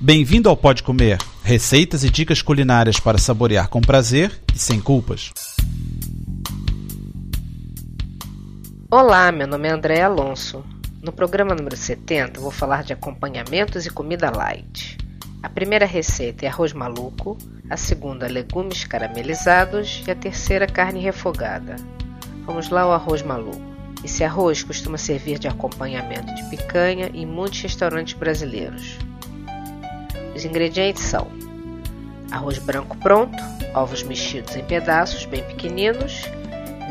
Bem-vindo ao Pode Comer, receitas e dicas culinárias para saborear com prazer e sem culpas. Olá, meu nome é André Alonso. No programa número 70 vou falar de acompanhamentos e comida light. A primeira receita é arroz maluco, a segunda legumes caramelizados e a terceira carne refogada. Vamos lá ao arroz maluco. Esse arroz costuma servir de acompanhamento de picanha em muitos restaurantes brasileiros. Os ingredientes são arroz branco pronto, ovos mexidos em pedaços bem pequeninos,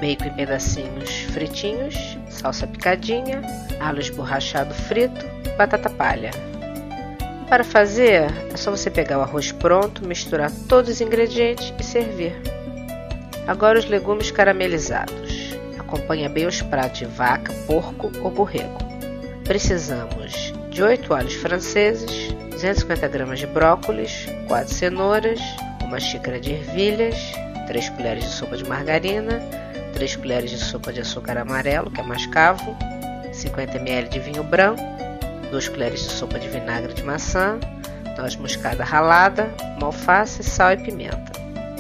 bacon em pedacinhos fritinhos, salsa picadinha, alho esborrachado frito batata palha. Para fazer, é só você pegar o arroz pronto, misturar todos os ingredientes e servir. Agora os legumes caramelizados. Acompanha bem os pratos de vaca, porco ou borrego. Precisamos de 8 alhos franceses, 250 gramas de brócolis, 4 cenouras, uma xícara de ervilhas, 3 colheres de sopa de margarina, 3 colheres de sopa de açúcar amarelo, que é mascavo, 50 ml de vinho branco, 2 colheres de sopa de vinagre de maçã, noz moscada ralada, uma alface, sal e pimenta.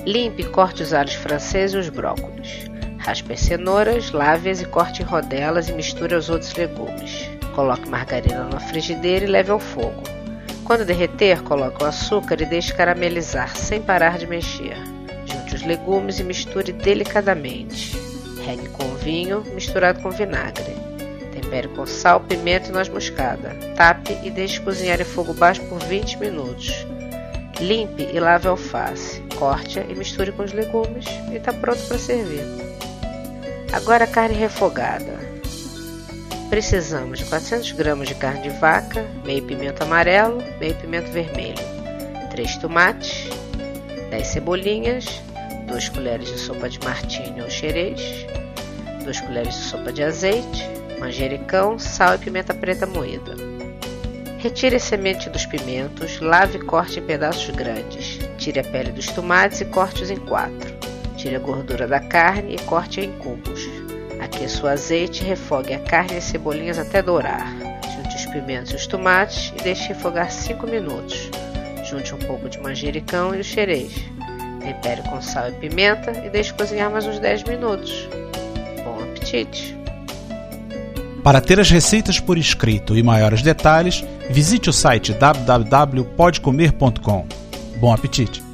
Limpe e corte os alhos franceses e os brócolis. Raspe as cenouras, lave-as e corte em rodelas e misture aos outros legumes. Coloque margarina na frigideira e leve ao fogo. Quando derreter, coloque o açúcar e deixe caramelizar sem parar de mexer. Junte os legumes e misture delicadamente. Regue com vinho misturado com vinagre. Tempere com sal, pimenta e noz moscada. Tape e deixe cozinhar em fogo baixo por 20 minutos. Limpe e lave a alface. Corte-a e misture com os legumes e está pronto para servir. Agora a carne refogada. Precisamos de 400 gramas de carne de vaca, meio pimento amarelo, meio pimento vermelho, 3 tomates, 10 cebolinhas, 2 colheres de sopa de martini ou xerez, 2 colheres de sopa de azeite, manjericão, sal e pimenta preta moída. Retire a semente dos pimentos, lave e corte em pedaços grandes. Tire a pele dos tomates e corte-os em quatro. Tire a gordura da carne e corte-a em cubos. Aqueça o azeite e refogue a carne e as cebolinhas até dourar. Junte os pimentos e os tomates e deixe refogar 5 minutos. Junte um pouco de manjericão e o xerez. Tempere com sal e pimenta e deixe cozinhar mais uns 10 minutos. Bom apetite! Para ter as receitas por escrito e maiores detalhes, visite o site www.podcomer.com. Bom apetite!